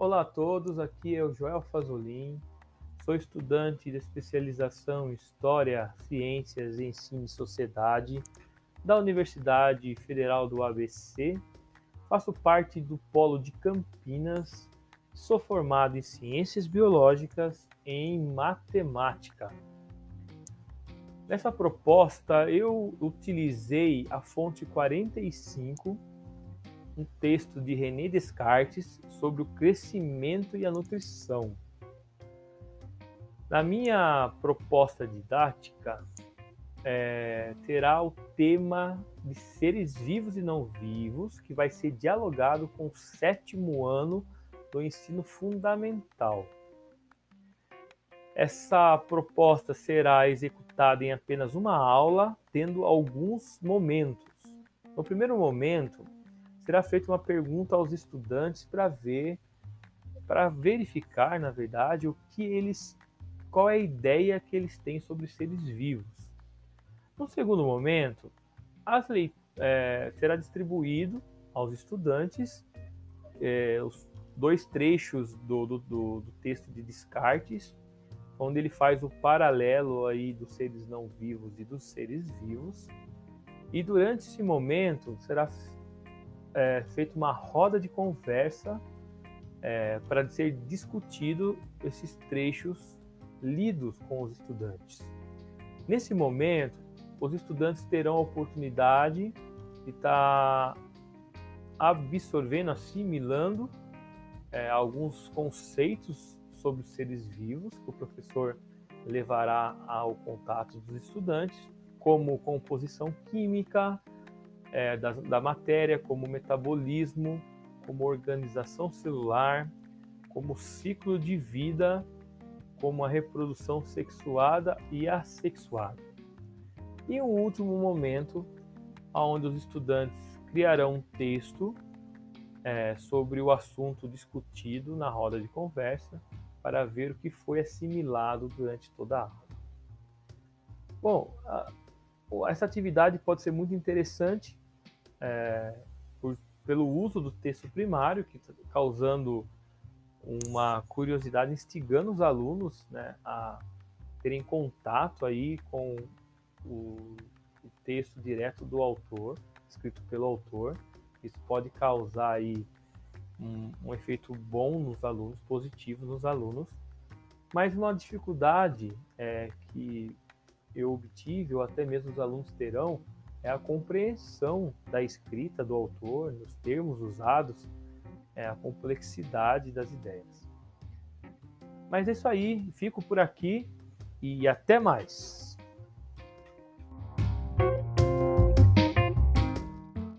Olá a todos, aqui é o Joel Fazolin, sou estudante de especialização em História, Ciências, Ensino e Sociedade da Universidade Federal do ABC, faço parte do Polo de Campinas, sou formado em Ciências Biológicas e em Matemática. Nessa proposta, eu utilizei a fonte 45 um texto de René Descartes sobre o crescimento e a nutrição. Na minha proposta didática, é, terá o tema de seres vivos e não vivos, que vai ser dialogado com o sétimo ano do ensino fundamental. Essa proposta será executada em apenas uma aula, tendo alguns momentos. No primeiro momento, será feita uma pergunta aos estudantes para ver, para verificar, na verdade, o que eles, qual é a ideia que eles têm sobre seres vivos. No segundo momento, lei, é, será distribuído aos estudantes é, os dois trechos do, do, do, do texto de Descartes, onde ele faz o paralelo aí dos seres não vivos e dos seres vivos. E durante esse momento será é, feita uma roda de conversa é, para ser discutido esses trechos lidos com os estudantes. Nesse momento, os estudantes terão a oportunidade de estar tá absorvendo, assimilando é, alguns conceitos sobre os seres vivos que o professor levará ao contato dos estudantes, como composição química, é, da, da matéria, como metabolismo, como organização celular, como ciclo de vida, como a reprodução sexuada e assexuada. E um último momento, onde os estudantes criarão um texto é, sobre o assunto discutido na roda de conversa para ver o que foi assimilado durante toda a aula. Bom, essa atividade pode ser muito interessante é, por, pelo uso do texto primário, que tá causando uma curiosidade, instigando os alunos né, a terem contato aí com o, o texto direto do autor, escrito pelo autor. Isso pode causar aí um, um, efeito bom nos alunos, positivo nos alunos, mas uma dificuldade é, que eu obtive, ou até mesmo os alunos terão, é a compreensão da escrita do autor, nos termos usados, é a complexidade das ideias. Mas é isso aí, fico por aqui e até mais.